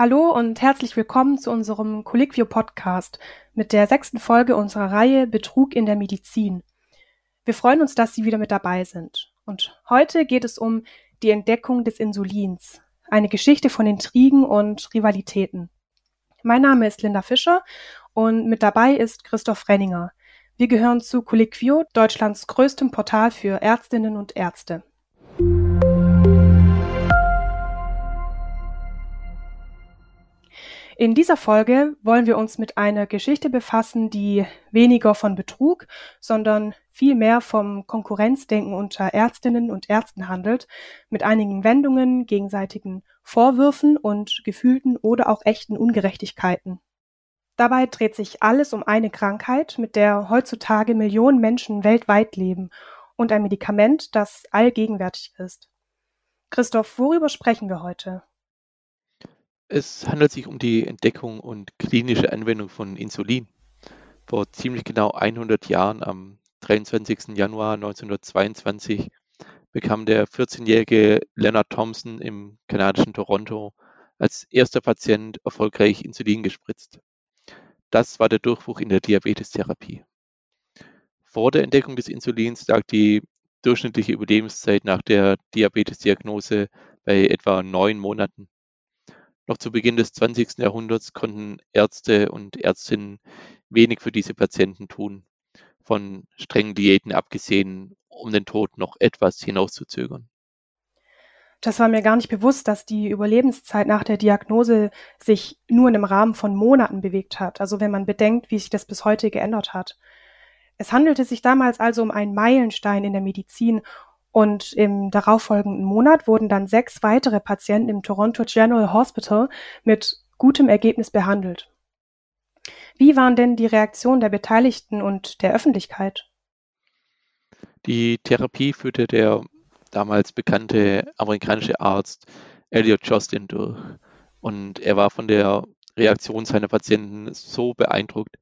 Hallo und herzlich willkommen zu unserem Colliquio Podcast mit der sechsten Folge unserer Reihe Betrug in der Medizin. Wir freuen uns, dass Sie wieder mit dabei sind. Und heute geht es um die Entdeckung des Insulins, eine Geschichte von Intrigen und Rivalitäten. Mein Name ist Linda Fischer und mit dabei ist Christoph Renninger. Wir gehören zu Colliquio, Deutschlands größtem Portal für Ärztinnen und Ärzte. In dieser Folge wollen wir uns mit einer Geschichte befassen, die weniger von Betrug, sondern vielmehr vom Konkurrenzdenken unter Ärztinnen und Ärzten handelt, mit einigen Wendungen, gegenseitigen Vorwürfen und gefühlten oder auch echten Ungerechtigkeiten. Dabei dreht sich alles um eine Krankheit, mit der heutzutage Millionen Menschen weltweit leben und ein Medikament, das allgegenwärtig ist. Christoph, worüber sprechen wir heute? Es handelt sich um die Entdeckung und klinische Anwendung von Insulin. Vor ziemlich genau 100 Jahren, am 23. Januar 1922, bekam der 14-jährige Leonard Thompson im kanadischen Toronto als erster Patient erfolgreich Insulin gespritzt. Das war der Durchbruch in der Diabetestherapie. Vor der Entdeckung des Insulins lag die durchschnittliche Überlebenszeit nach der Diabetesdiagnose bei etwa neun Monaten. Noch zu Beginn des 20. Jahrhunderts konnten Ärzte und Ärztinnen wenig für diese Patienten tun, von strengen Diäten abgesehen, um den Tod noch etwas hinauszuzögern. Das war mir gar nicht bewusst, dass die Überlebenszeit nach der Diagnose sich nur in einem Rahmen von Monaten bewegt hat. Also wenn man bedenkt, wie sich das bis heute geändert hat. Es handelte sich damals also um einen Meilenstein in der Medizin und im darauffolgenden Monat wurden dann sechs weitere Patienten im Toronto General Hospital mit gutem Ergebnis behandelt. Wie waren denn die Reaktionen der Beteiligten und der Öffentlichkeit? Die Therapie führte der damals bekannte amerikanische Arzt Elliot Jocelyn durch. Und er war von der Reaktion seiner Patienten so beeindruckt,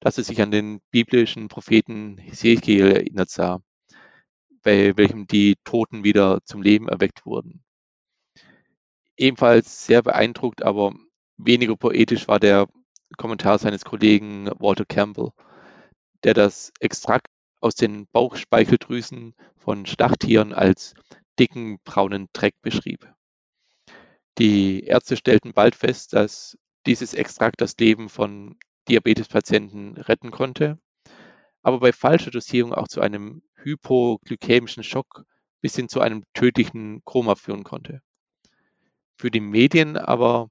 dass er sich an den biblischen Propheten Hesekiel erinnert sah bei welchem die Toten wieder zum Leben erweckt wurden. Ebenfalls sehr beeindruckt, aber weniger poetisch war der Kommentar seines Kollegen Walter Campbell, der das Extrakt aus den Bauchspeicheldrüsen von Schlachttieren als dicken braunen Dreck beschrieb. Die Ärzte stellten bald fest, dass dieses Extrakt das Leben von Diabetespatienten retten konnte, aber bei falscher Dosierung auch zu einem hypoglykämischen Schock bis hin zu einem tödlichen Koma führen konnte. Für die Medien aber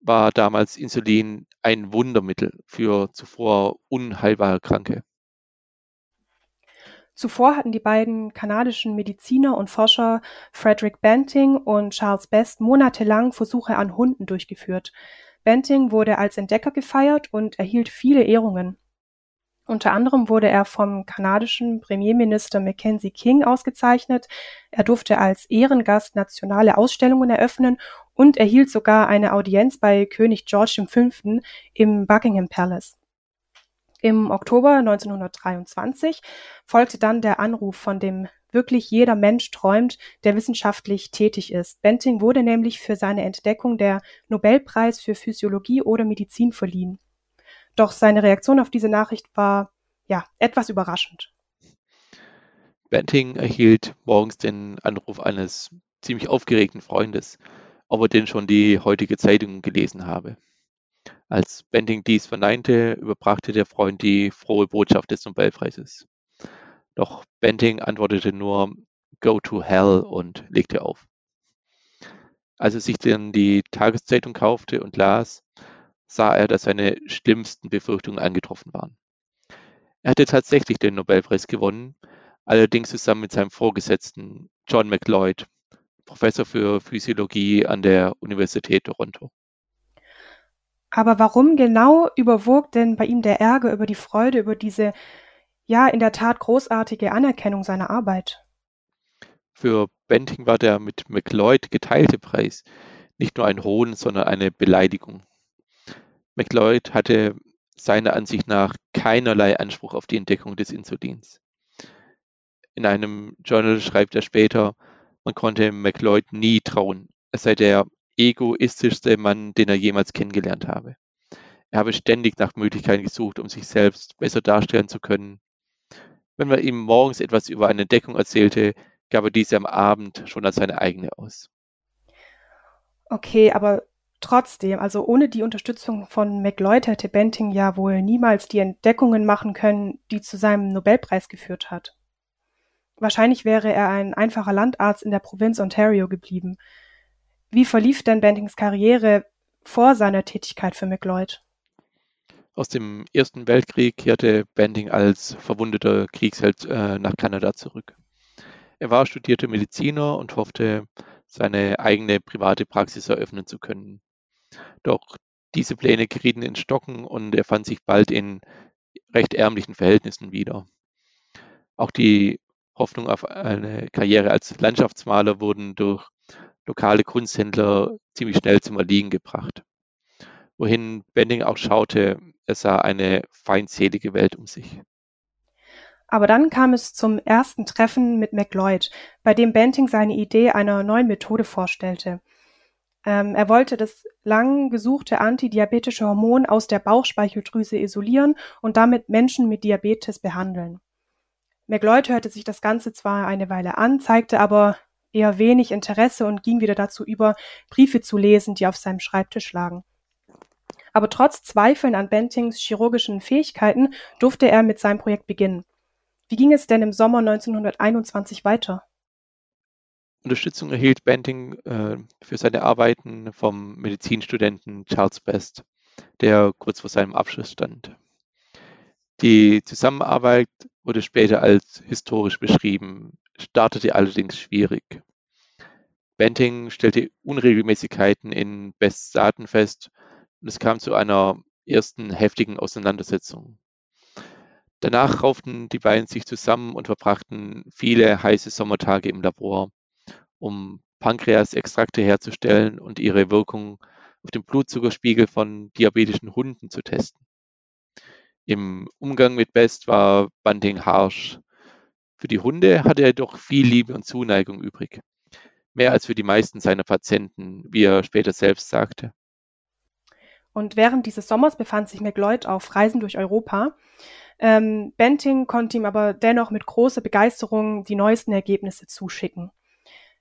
war damals Insulin ein Wundermittel für zuvor unheilbare Kranke. Zuvor hatten die beiden kanadischen Mediziner und Forscher Frederick Banting und Charles Best monatelang Versuche an Hunden durchgeführt. Banting wurde als Entdecker gefeiert und erhielt viele Ehrungen. Unter anderem wurde er vom kanadischen Premierminister Mackenzie King ausgezeichnet. Er durfte als Ehrengast nationale Ausstellungen eröffnen und erhielt sogar eine Audienz bei König George V. im Buckingham Palace. Im Oktober 1923 folgte dann der Anruf, von dem wirklich jeder Mensch träumt, der wissenschaftlich tätig ist. Benting wurde nämlich für seine Entdeckung der Nobelpreis für Physiologie oder Medizin verliehen. Doch seine Reaktion auf diese Nachricht war ja etwas überraschend. Banting erhielt morgens den Anruf eines ziemlich aufgeregten Freundes, ob er denn schon die heutige Zeitung gelesen habe. Als Banting dies verneinte, überbrachte der Freund die frohe Botschaft des Nobelpreises. Doch Banting antwortete nur Go to hell und legte auf. Als er sich dann die Tageszeitung kaufte und las, sah er, dass seine schlimmsten Befürchtungen eingetroffen waren. Er hatte tatsächlich den Nobelpreis gewonnen, allerdings zusammen mit seinem Vorgesetzten John McLeod, Professor für Physiologie an der Universität Toronto. Aber warum genau überwog denn bei ihm der Ärger über die Freude über diese, ja, in der Tat großartige Anerkennung seiner Arbeit? Für Benting war der mit McLeod geteilte Preis nicht nur ein Hohn, sondern eine Beleidigung. McLeod hatte seiner Ansicht nach keinerlei Anspruch auf die Entdeckung des Insulins. In einem Journal schreibt er später, man konnte McLeod nie trauen, es sei der egoistischste Mann, den er jemals kennengelernt habe. Er habe ständig nach Möglichkeiten gesucht, um sich selbst besser darstellen zu können. Wenn man ihm morgens etwas über eine Entdeckung erzählte, gab er diese am Abend schon als seine eigene aus. Okay, aber trotzdem, also ohne die Unterstützung von McLeod hätte Benting ja wohl niemals die Entdeckungen machen können, die zu seinem Nobelpreis geführt hat. Wahrscheinlich wäre er ein einfacher Landarzt in der Provinz Ontario geblieben. Wie verlief denn Bentings Karriere vor seiner Tätigkeit für McLeod? Aus dem Ersten Weltkrieg kehrte Benting als verwundeter Kriegsheld äh, nach Kanada zurück. Er war studierter Mediziner und hoffte, seine eigene private Praxis eröffnen zu können. Doch diese Pläne gerieten ins Stocken und er fand sich bald in recht ärmlichen Verhältnissen wieder. Auch die Hoffnung auf eine Karriere als Landschaftsmaler wurden durch lokale Kunsthändler ziemlich schnell zum Erliegen gebracht. Wohin Benning auch schaute, er sah eine feindselige Welt um sich. Aber dann kam es zum ersten Treffen mit McLeod, bei dem Benting seine Idee einer neuen Methode vorstellte. Ähm, er wollte das lang gesuchte antidiabetische Hormon aus der Bauchspeicheldrüse isolieren und damit Menschen mit Diabetes behandeln. McLeod hörte sich das Ganze zwar eine Weile an, zeigte aber eher wenig Interesse und ging wieder dazu über, Briefe zu lesen, die auf seinem Schreibtisch lagen. Aber trotz Zweifeln an Bentings chirurgischen Fähigkeiten durfte er mit seinem Projekt beginnen. Wie ging es denn im Sommer 1921 weiter? Unterstützung erhielt Banting äh, für seine Arbeiten vom Medizinstudenten Charles Best, der kurz vor seinem Abschluss stand. Die Zusammenarbeit wurde später als historisch beschrieben, startete allerdings schwierig. Banting stellte Unregelmäßigkeiten in Bests Daten fest und es kam zu einer ersten heftigen Auseinandersetzung. Danach rauften die beiden sich zusammen und verbrachten viele heiße Sommertage im Labor, um Pankreasextrakte herzustellen und ihre Wirkung auf den Blutzuckerspiegel von diabetischen Hunden zu testen. Im Umgang mit Best war Bunting harsch. Für die Hunde hatte er jedoch viel Liebe und Zuneigung übrig. Mehr als für die meisten seiner Patienten, wie er später selbst sagte. Und während dieses Sommers befand sich McLeod auf Reisen durch Europa. Ähm, Benting konnte ihm aber dennoch mit großer Begeisterung die neuesten Ergebnisse zuschicken.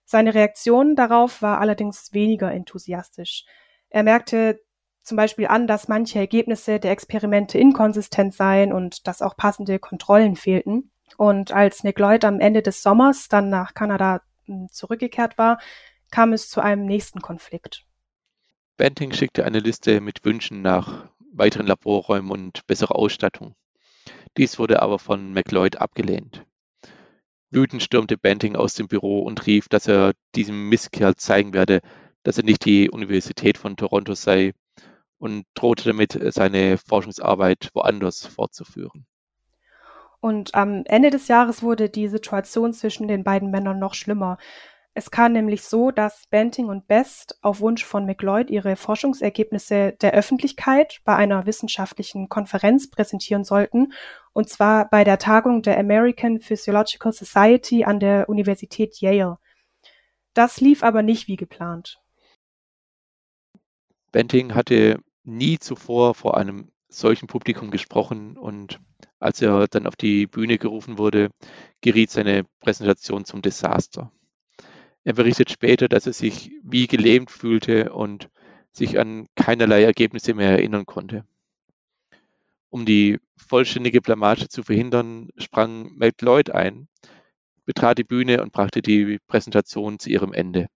Seine Reaktion darauf war allerdings weniger enthusiastisch. Er merkte zum Beispiel an, dass manche Ergebnisse der Experimente inkonsistent seien und dass auch passende Kontrollen fehlten. Und als Nick Lloyd am Ende des Sommers dann nach Kanada hm, zurückgekehrt war, kam es zu einem nächsten Konflikt. Banting schickte eine Liste mit Wünschen nach weiteren Laborräumen und besserer Ausstattung. Dies wurde aber von McLeod abgelehnt. Wütend stürmte Banting aus dem Büro und rief, dass er diesem Misskerl zeigen werde, dass er nicht die Universität von Toronto sei und drohte damit, seine Forschungsarbeit woanders fortzuführen. Und am Ende des Jahres wurde die Situation zwischen den beiden Männern noch schlimmer. Es kam nämlich so, dass Banting und Best auf Wunsch von McLeod ihre Forschungsergebnisse der Öffentlichkeit bei einer wissenschaftlichen Konferenz präsentieren sollten, und zwar bei der Tagung der American Physiological Society an der Universität Yale. Das lief aber nicht wie geplant. Banting hatte nie zuvor vor einem solchen Publikum gesprochen und als er dann auf die Bühne gerufen wurde, geriet seine Präsentation zum Desaster. Er berichtet später, dass er sich wie gelähmt fühlte und sich an keinerlei Ergebnisse mehr erinnern konnte. Um die vollständige Blamage zu verhindern, sprang Lloyd ein, betrat die Bühne und brachte die Präsentation zu ihrem Ende.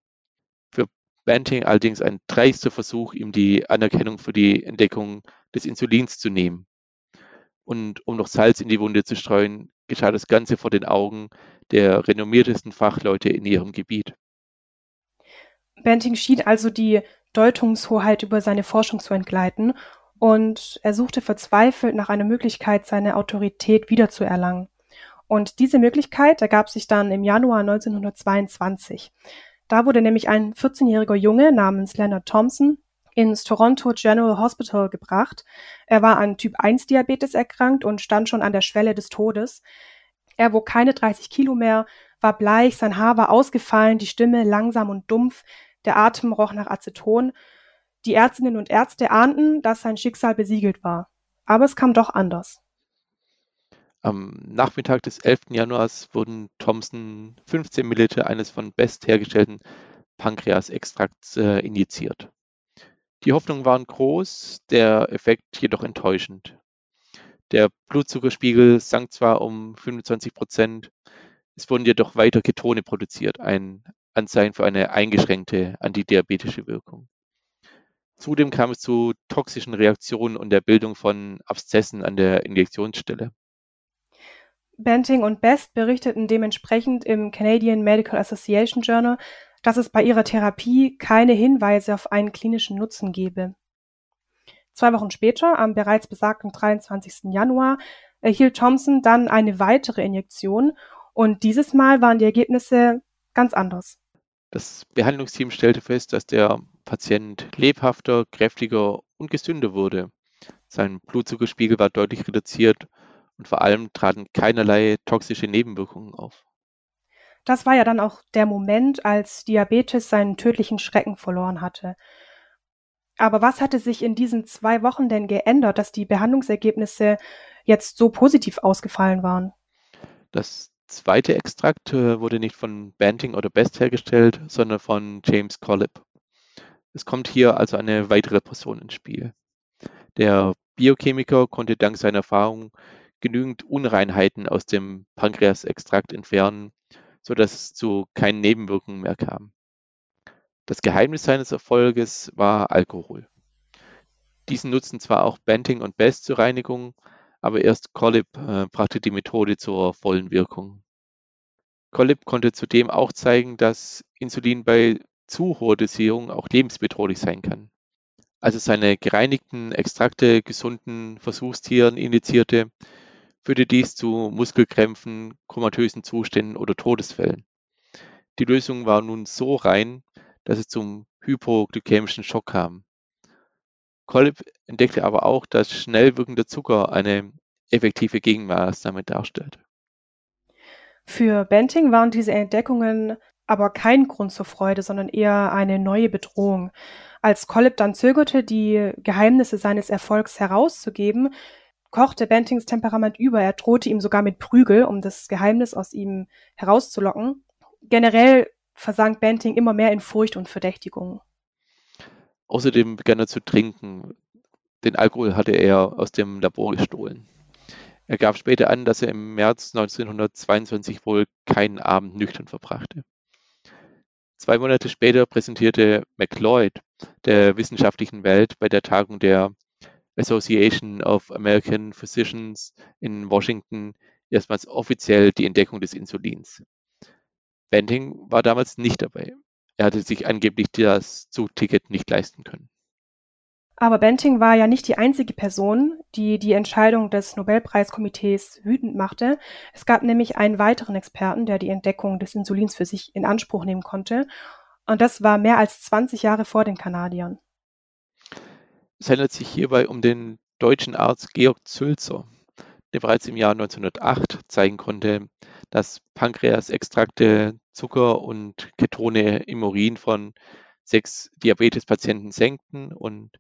Für Banting allerdings ein dreister Versuch, ihm die Anerkennung für die Entdeckung des Insulins zu nehmen. Und um noch Salz in die Wunde zu streuen, geschah das Ganze vor den Augen der renommiertesten Fachleute in ihrem Gebiet. Banting schien also die Deutungshoheit über seine Forschung zu entgleiten und er suchte verzweifelt nach einer Möglichkeit, seine Autorität wiederzuerlangen. Und diese Möglichkeit ergab sich dann im Januar 1922. Da wurde nämlich ein 14-jähriger Junge namens Leonard Thompson ins Toronto General Hospital gebracht. Er war an Typ 1 Diabetes erkrankt und stand schon an der Schwelle des Todes. Er wog keine 30 Kilo mehr, war bleich, sein Haar war ausgefallen, die Stimme langsam und dumpf. Der Atem roch nach Aceton. Die Ärztinnen und Ärzte ahnten, dass sein Schicksal besiegelt war. Aber es kam doch anders. Am Nachmittag des 11. Januars wurden Thompson 15 Milliliter eines von Best hergestellten Pankreasextrakts äh, injiziert. Die Hoffnungen waren groß, der Effekt jedoch enttäuschend. Der Blutzuckerspiegel sank zwar um 25 Prozent, es wurden jedoch weiter Ketone produziert, ein Anzeichen für eine eingeschränkte antidiabetische Wirkung. Zudem kam es zu toxischen Reaktionen und der Bildung von Abszessen an der Injektionsstelle. Banting und Best berichteten dementsprechend im Canadian Medical Association Journal, dass es bei ihrer Therapie keine Hinweise auf einen klinischen Nutzen gebe. Zwei Wochen später, am bereits besagten 23. Januar, erhielt Thompson dann eine weitere Injektion und dieses Mal waren die Ergebnisse ganz anders. Das Behandlungsteam stellte fest, dass der Patient lebhafter, kräftiger und gesünder wurde. Sein Blutzuckerspiegel war deutlich reduziert und vor allem traten keinerlei toxische Nebenwirkungen auf. Das war ja dann auch der Moment, als Diabetes seinen tödlichen Schrecken verloren hatte. Aber was hatte sich in diesen zwei Wochen denn geändert, dass die Behandlungsergebnisse jetzt so positiv ausgefallen waren? Das zweite Extrakt äh, wurde nicht von Banting oder Best hergestellt, sondern von James Collip. Es kommt hier also eine weitere Person ins Spiel. Der Biochemiker konnte dank seiner Erfahrung genügend Unreinheiten aus dem Pankreasextrakt entfernen, sodass es zu keinen Nebenwirkungen mehr kam. Das Geheimnis seines Erfolges war Alkohol. Diesen nutzten zwar auch Banting und Best zur Reinigung, aber erst Collip äh, brachte die Methode zur vollen Wirkung. Collip konnte zudem auch zeigen, dass Insulin bei zu hoher Dosierung auch lebensbedrohlich sein kann. Als er seine gereinigten Extrakte gesunden Versuchstieren injizierte, führte dies zu Muskelkrämpfen, komatösen Zuständen oder Todesfällen. Die Lösung war nun so rein, dass es zum hypoglykämischen Schock kam. Kolb entdeckte aber auch, dass schnell wirkender Zucker eine effektive Gegenmaßnahme darstellt. Für Benting waren diese Entdeckungen aber kein Grund zur Freude, sondern eher eine neue Bedrohung. Als Collip dann zögerte, die Geheimnisse seines Erfolgs herauszugeben, kochte Bentings Temperament über. Er drohte ihm sogar mit Prügel, um das Geheimnis aus ihm herauszulocken. Generell versank Benting immer mehr in Furcht und Verdächtigung. Außerdem begann er zu trinken. Den Alkohol hatte er aus dem Labor gestohlen. Er gab später an, dass er im März 1922 wohl keinen Abend nüchtern verbrachte. Zwei Monate später präsentierte McLeod der wissenschaftlichen Welt bei der Tagung der Association of American Physicians in Washington erstmals offiziell die Entdeckung des Insulins. Banting war damals nicht dabei. Er hatte sich angeblich das Zugticket nicht leisten können. Aber Banting war ja nicht die einzige Person, die die Entscheidung des Nobelpreiskomitees wütend machte. Es gab nämlich einen weiteren Experten, der die Entdeckung des Insulins für sich in Anspruch nehmen konnte. Und das war mehr als 20 Jahre vor den Kanadiern. Es handelt sich hierbei um den deutschen Arzt Georg Zülzer, der bereits im Jahr 1908 zeigen konnte, dass Pankreasextrakte Zucker und Ketone im Urin von sechs Diabetespatienten senkten und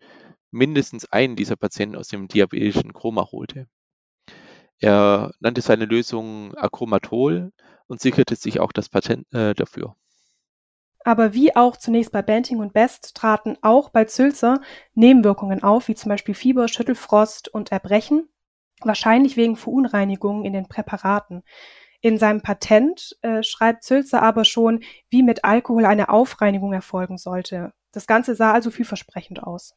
mindestens einen dieser Patienten aus dem diabetischen Koma holte. Er nannte seine Lösung Acromatol und sicherte sich auch das Patent äh, dafür. Aber wie auch zunächst bei Banting und Best traten auch bei Zülzer Nebenwirkungen auf, wie zum Beispiel Fieber, Schüttelfrost und Erbrechen, wahrscheinlich wegen Verunreinigungen in den Präparaten. In seinem Patent äh, schreibt Zülzer aber schon, wie mit Alkohol eine Aufreinigung erfolgen sollte. Das Ganze sah also vielversprechend aus.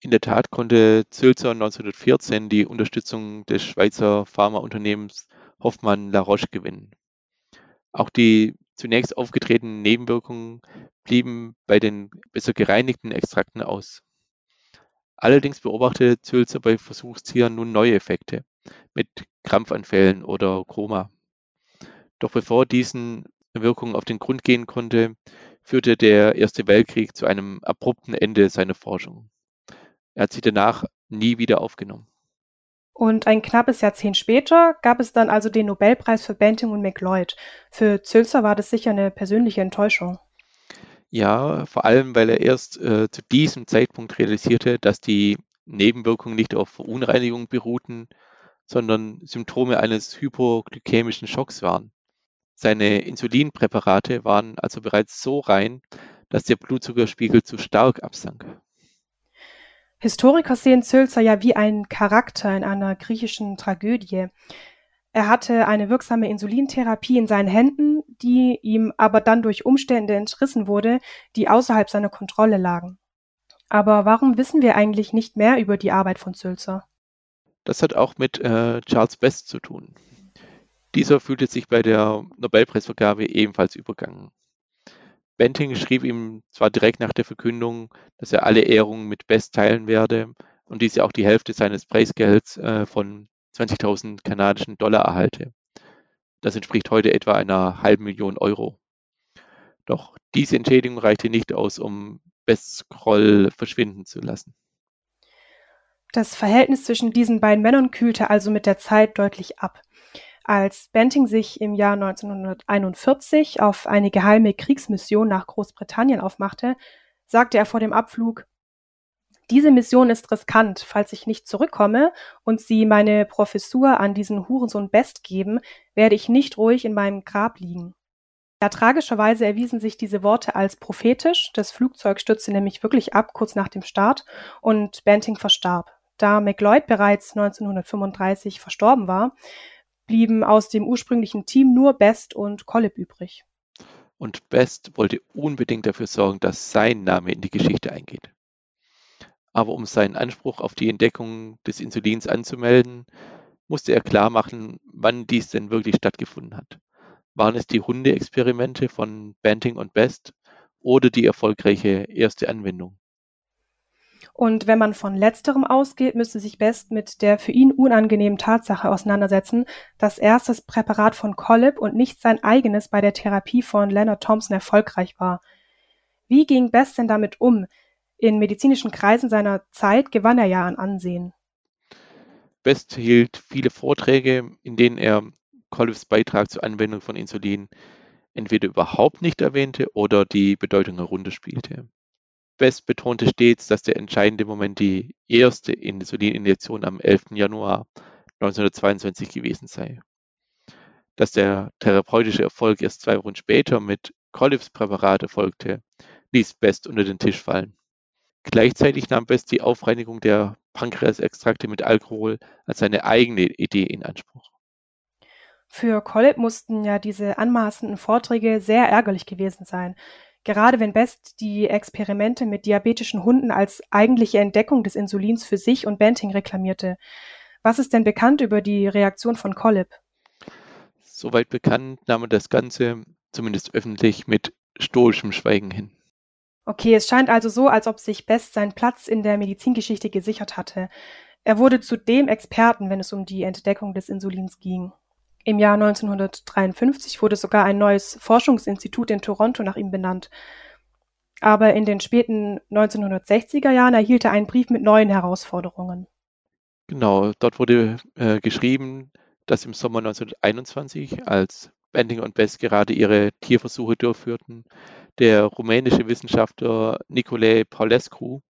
In der Tat konnte Zülzer 1914 die Unterstützung des Schweizer Pharmaunternehmens Hoffmann La Roche gewinnen. Auch die zunächst aufgetretenen Nebenwirkungen blieben bei den besser gereinigten Extrakten aus. Allerdings beobachtete Zülzer bei Versuchstieren nun neue Effekte mit Krampfanfällen oder Koma. Doch bevor diesen Wirkungen auf den Grund gehen konnte, führte der Erste Weltkrieg zu einem abrupten Ende seiner Forschung. Er hat sie danach nie wieder aufgenommen. Und ein knappes Jahrzehnt später gab es dann also den Nobelpreis für Banting und McLeod. Für Zülzer war das sicher eine persönliche Enttäuschung. Ja, vor allem, weil er erst äh, zu diesem Zeitpunkt realisierte, dass die Nebenwirkungen nicht auf Verunreinigung beruhten, sondern Symptome eines hypoglykämischen Schocks waren. Seine Insulinpräparate waren also bereits so rein, dass der Blutzuckerspiegel zu stark absank. Historiker sehen Zülzer ja wie einen Charakter in einer griechischen Tragödie. Er hatte eine wirksame Insulintherapie in seinen Händen, die ihm aber dann durch Umstände entrissen wurde, die außerhalb seiner Kontrolle lagen. Aber warum wissen wir eigentlich nicht mehr über die Arbeit von Zülzer? Das hat auch mit äh, Charles Best zu tun. Dieser fühlte sich bei der Nobelpreisvergabe ebenfalls übergangen. Benting schrieb ihm zwar direkt nach der Verkündung, dass er alle Ehrungen mit Best teilen werde und diese auch die Hälfte seines Preisgelds äh, von 20.000 kanadischen Dollar erhalte. Das entspricht heute etwa einer halben Million Euro. Doch diese Entschädigung reichte nicht aus, um Bests Groll verschwinden zu lassen. Das Verhältnis zwischen diesen beiden Männern kühlte also mit der Zeit deutlich ab. Als Benting sich im Jahr 1941 auf eine geheime Kriegsmission nach Großbritannien aufmachte, sagte er vor dem Abflug, diese Mission ist riskant. Falls ich nicht zurückkomme und Sie meine Professur an diesen Hurensohn Best geben, werde ich nicht ruhig in meinem Grab liegen. Ja, tragischerweise erwiesen sich diese Worte als prophetisch. Das Flugzeug stürzte nämlich wirklich ab kurz nach dem Start und Benting verstarb. Da McLeod bereits 1935 verstorben war, blieben aus dem ursprünglichen Team nur Best und Collip übrig. Und Best wollte unbedingt dafür sorgen, dass sein Name in die Geschichte eingeht. Aber um seinen Anspruch auf die Entdeckung des Insulins anzumelden, musste er klar machen, wann dies denn wirklich stattgefunden hat. Waren es die Hundeexperimente von Banting und Best oder die erfolgreiche erste Anwendung? Und wenn man von letzterem ausgeht, müsste sich Best mit der für ihn unangenehmen Tatsache auseinandersetzen, dass erst das Präparat von Collip und nicht sein eigenes bei der Therapie von Leonard Thompson erfolgreich war. Wie ging Best denn damit um? In medizinischen Kreisen seiner Zeit gewann er ja an Ansehen. Best hielt viele Vorträge, in denen er Collips Beitrag zur Anwendung von Insulin entweder überhaupt nicht erwähnte oder die Bedeutung herunterspielte. Best betonte stets, dass der entscheidende Moment die erste Insulininjektion am 11. Januar 1922 gewesen sei. Dass der therapeutische Erfolg erst zwei Wochen später mit Collips Präparat erfolgte, ließ Best unter den Tisch fallen. Gleichzeitig nahm Best die Aufreinigung der Pankreasextrakte mit Alkohol als seine eigene Idee in Anspruch. Für Collip mussten ja diese anmaßenden Vorträge sehr ärgerlich gewesen sein. Gerade wenn Best die Experimente mit diabetischen Hunden als eigentliche Entdeckung des Insulins für sich und Banting reklamierte. Was ist denn bekannt über die Reaktion von Collip? Soweit bekannt nahm er das Ganze, zumindest öffentlich, mit stoischem Schweigen hin. Okay, es scheint also so, als ob sich Best seinen Platz in der Medizingeschichte gesichert hatte. Er wurde zu dem Experten, wenn es um die Entdeckung des Insulins ging. Im Jahr 1953 wurde sogar ein neues Forschungsinstitut in Toronto nach ihm benannt. Aber in den späten 1960er Jahren erhielt er einen Brief mit neuen Herausforderungen. Genau, dort wurde äh, geschrieben, dass im Sommer 1921, als Bending und Bess gerade ihre Tierversuche durchführten, der rumänische Wissenschaftler Nicolae Paulescu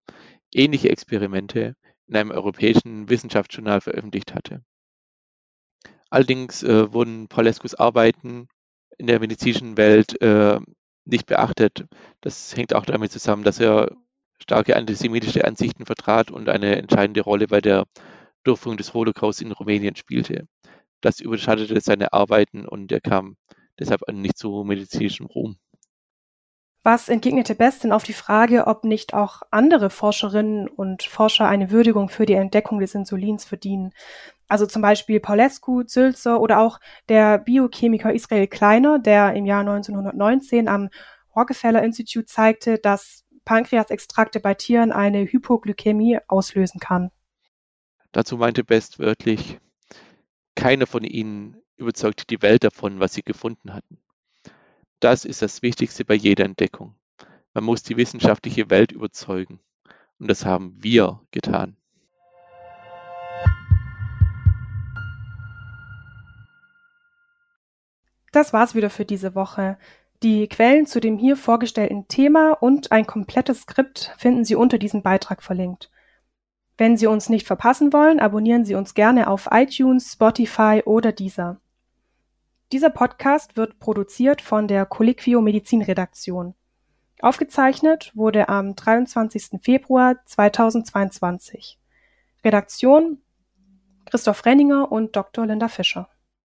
ähnliche Experimente in einem europäischen Wissenschaftsjournal veröffentlicht hatte. Allerdings äh, wurden Paulescus Arbeiten in der medizinischen Welt äh, nicht beachtet. Das hängt auch damit zusammen, dass er starke antisemitische Ansichten vertrat und eine entscheidende Rolle bei der Durchführung des Holocaust in Rumänien spielte. Das überschattete seine Arbeiten und er kam deshalb nicht zu medizinischem Ruhm. Was entgegnete Best denn auf die Frage, ob nicht auch andere Forscherinnen und Forscher eine Würdigung für die Entdeckung des Insulins verdienen? Also zum Beispiel Paulescu, Zülzer oder auch der Biochemiker Israel Kleiner, der im Jahr 1919 am Rockefeller Institute zeigte, dass Pankreasextrakte bei Tieren eine Hypoglykämie auslösen kann. Dazu meinte Best wörtlich, keiner von ihnen überzeugte die Welt davon, was sie gefunden hatten. Das ist das Wichtigste bei jeder Entdeckung. Man muss die wissenschaftliche Welt überzeugen. Und das haben wir getan. Das war's wieder für diese Woche. Die Quellen zu dem hier vorgestellten Thema und ein komplettes Skript finden Sie unter diesem Beitrag verlinkt. Wenn Sie uns nicht verpassen wollen, abonnieren Sie uns gerne auf iTunes, Spotify oder Deezer. Dieser Podcast wird produziert von der Colliquio Medizin Redaktion. Aufgezeichnet wurde am 23. Februar 2022. Redaktion Christoph Renninger und Dr. Linda Fischer.